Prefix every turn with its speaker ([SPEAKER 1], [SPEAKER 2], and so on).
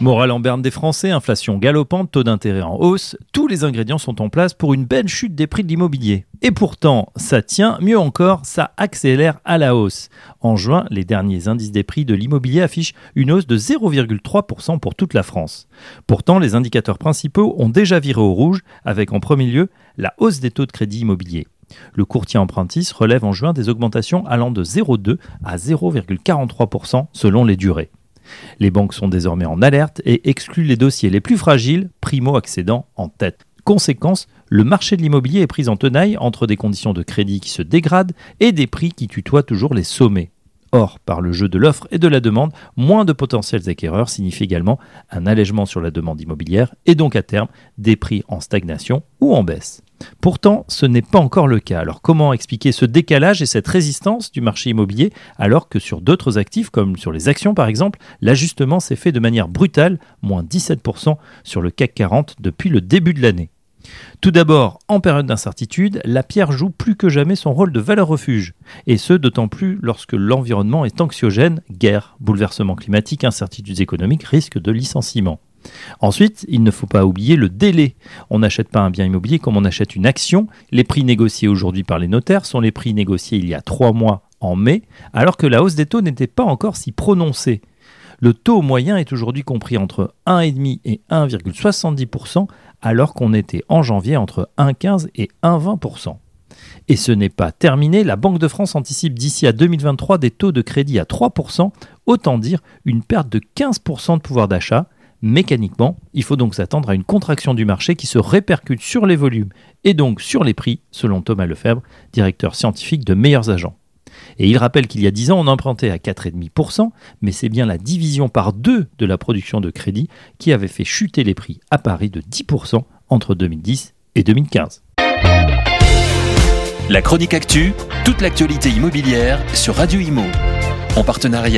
[SPEAKER 1] Morale en berne des Français, inflation galopante, taux d'intérêt en hausse, tous les ingrédients sont en place pour une belle chute des prix de l'immobilier. Et pourtant, ça tient, mieux encore, ça accélère à la hausse. En juin, les derniers indices des prix de l'immobilier affichent une hausse de 0,3% pour toute la France. Pourtant, les indicateurs principaux ont déjà viré au rouge, avec en premier lieu la hausse des taux de crédit immobilier. Le courtier empruntis relève en juin des augmentations allant de 0,2 à 0,43% selon les durées. Les banques sont désormais en alerte et excluent les dossiers les plus fragiles, primo-accédants en tête. Conséquence, le marché de l'immobilier est pris en tenaille entre des conditions de crédit qui se dégradent et des prix qui tutoient toujours les sommets. Or, par le jeu de l'offre et de la demande, moins de potentiels acquéreurs signifie également un allègement sur la demande immobilière et donc à terme des prix en stagnation ou en baisse. Pourtant, ce n'est pas encore le cas. Alors comment expliquer ce décalage et cette résistance du marché immobilier alors que sur d'autres actifs, comme sur les actions par exemple, l'ajustement s'est fait de manière brutale, moins 17% sur le CAC 40 depuis le début de l'année tout d'abord, en période d'incertitude, la pierre joue plus que jamais son rôle de valeur refuge, et ce d'autant plus lorsque l'environnement est anxiogène, guerre, bouleversement climatique, incertitudes économiques, risque de licenciement. Ensuite, il ne faut pas oublier le délai. On n'achète pas un bien immobilier comme on achète une action. Les prix négociés aujourd'hui par les notaires sont les prix négociés il y a trois mois en mai, alors que la hausse des taux n'était pas encore si prononcée. Le taux moyen est aujourd'hui compris entre 1,5 et 1,70%, alors qu'on était en janvier entre 1,15 et 1,20%. Et ce n'est pas terminé, la Banque de France anticipe d'ici à 2023 des taux de crédit à 3%, autant dire une perte de 15% de pouvoir d'achat. Mécaniquement, il faut donc s'attendre à une contraction du marché qui se répercute sur les volumes et donc sur les prix, selon Thomas Lefebvre, directeur scientifique de Meilleurs Agents. Et il rappelle qu'il y a 10 ans, on empruntait à 4,5%, mais c'est bien la division par deux de la production de crédit qui avait fait chuter les prix à Paris de 10% entre 2010 et 2015.
[SPEAKER 2] La chronique actu, toute l'actualité immobilière sur Radio Imo. En partenariat